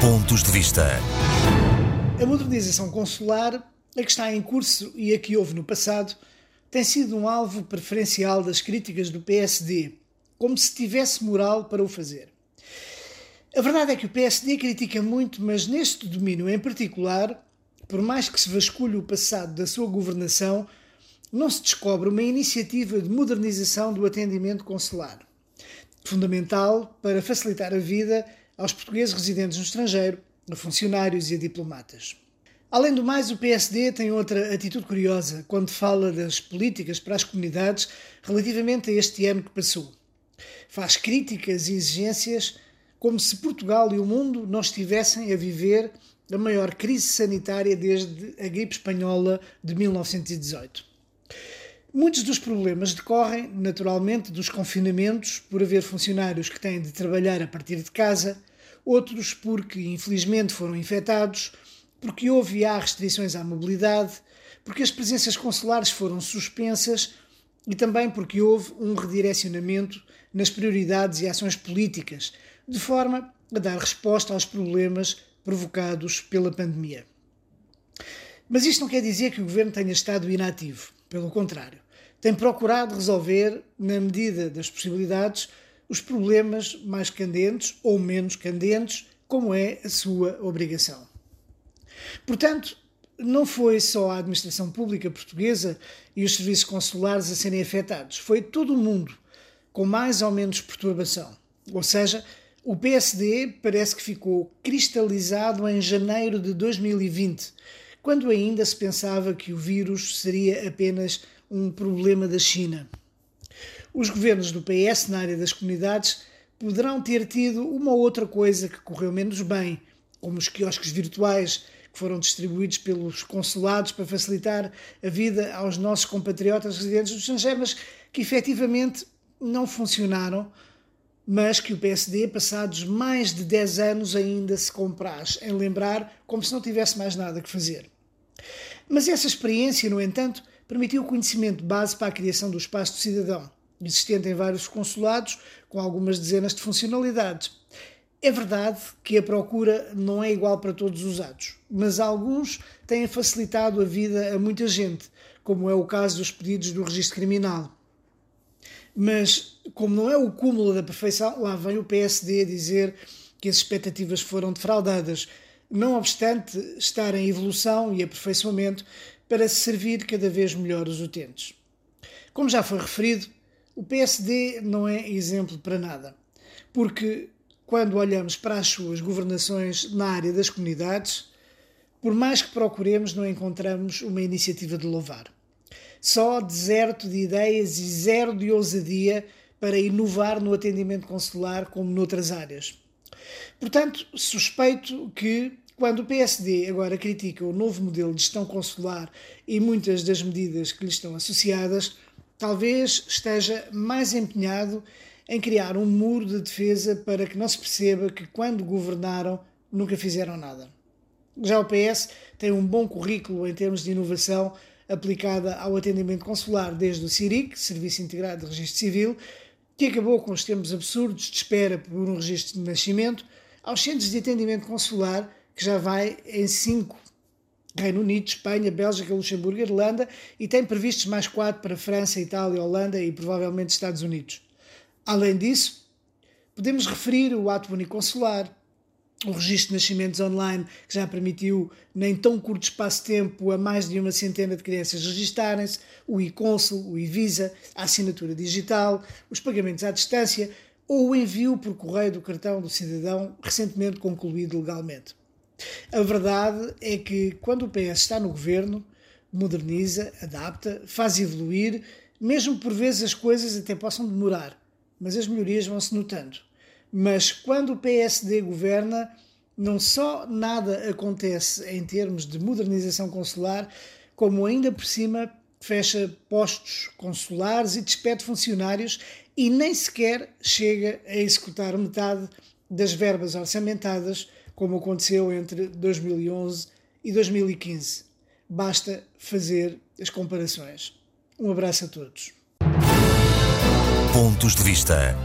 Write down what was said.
Pontos de Vista. A modernização consular, a que está em curso e a que houve no passado, tem sido um alvo preferencial das críticas do PSD, como se tivesse moral para o fazer. A verdade é que o PSD critica muito, mas neste domínio em particular, por mais que se vasculhe o passado da sua governação, não se descobre uma iniciativa de modernização do atendimento consular, fundamental para facilitar a vida aos portugueses residentes no estrangeiro, a funcionários e a diplomatas. Além do mais, o PSD tem outra atitude curiosa quando fala das políticas para as comunidades relativamente a este ano que passou. Faz críticas e exigências como se Portugal e o mundo não estivessem a viver a maior crise sanitária desde a gripe espanhola de 1918. Muitos dos problemas decorrem, naturalmente, dos confinamentos, por haver funcionários que têm de trabalhar a partir de casa, outros porque, infelizmente, foram infectados, porque houve e há restrições à mobilidade, porque as presenças consulares foram suspensas e também porque houve um redirecionamento nas prioridades e ações políticas, de forma a dar resposta aos problemas provocados pela pandemia. Mas isto não quer dizer que o governo tenha estado inativo. Pelo contrário, tem procurado resolver, na medida das possibilidades, os problemas mais candentes ou menos candentes, como é a sua obrigação. Portanto, não foi só a administração pública portuguesa e os serviços consulares a serem afetados, foi todo o mundo, com mais ou menos perturbação. Ou seja, o PSD parece que ficou cristalizado em janeiro de 2020, quando ainda se pensava que o vírus seria apenas um problema da China. Os governos do PS na área das comunidades poderão ter tido uma ou outra coisa que correu menos bem, como os quiosques virtuais que foram distribuídos pelos consulados para facilitar a vida aos nossos compatriotas residentes do estrangeiro, mas que efetivamente não funcionaram mas que o PSD, passados mais de 10 anos, ainda se compraz em lembrar como se não tivesse mais nada que fazer. Mas essa experiência, no entanto, permitiu o conhecimento base para a criação do espaço do cidadão, existente em vários consulados, com algumas dezenas de funcionalidades. É verdade que a procura não é igual para todos os atos, mas alguns têm facilitado a vida a muita gente, como é o caso dos pedidos do registro criminal. Mas, como não é o cúmulo da perfeição, lá vem o PSD dizer que as expectativas foram defraudadas, não obstante estar em evolução e aperfeiçoamento para servir cada vez melhor os utentes. Como já foi referido, o PSD não é exemplo para nada, porque quando olhamos para as suas governações na área das comunidades, por mais que procuremos, não encontramos uma iniciativa de louvar só deserto de ideias e zero de ousadia para inovar no atendimento consular como noutras áreas. Portanto, suspeito que, quando o PSD agora critica o novo modelo de gestão consular e muitas das medidas que lhe estão associadas, talvez esteja mais empenhado em criar um muro de defesa para que não se perceba que, quando governaram, nunca fizeram nada. Já o PS tem um bom currículo em termos de inovação aplicada ao atendimento consular desde o CIRIC, Serviço Integrado de Registro Civil, que acabou com os tempos absurdos de espera por um registro de nascimento, aos centros de atendimento consular, que já vai em cinco Reino Unido, Espanha, Bélgica, Luxemburgo, Irlanda e tem previstos mais quatro para França, Itália, Holanda e provavelmente Estados Unidos. Além disso, podemos referir o ato uniconsular, o registro de nascimentos online, que já permitiu, nem tão curto espaço de tempo, a mais de uma centena de crianças registarem-se, o e-consul, o e-visa, a assinatura digital, os pagamentos à distância ou o envio por correio do cartão do cidadão recentemente concluído legalmente. A verdade é que, quando o PS está no governo, moderniza, adapta, faz evoluir, mesmo por vezes as coisas até possam demorar, mas as melhorias vão-se notando. Mas quando o PSD governa, não só nada acontece em termos de modernização consular, como ainda por cima fecha postos consulares e despede funcionários e nem sequer chega a executar metade das verbas orçamentadas, como aconteceu entre 2011 e 2015. Basta fazer as comparações. Um abraço a todos. Pontos de Vista.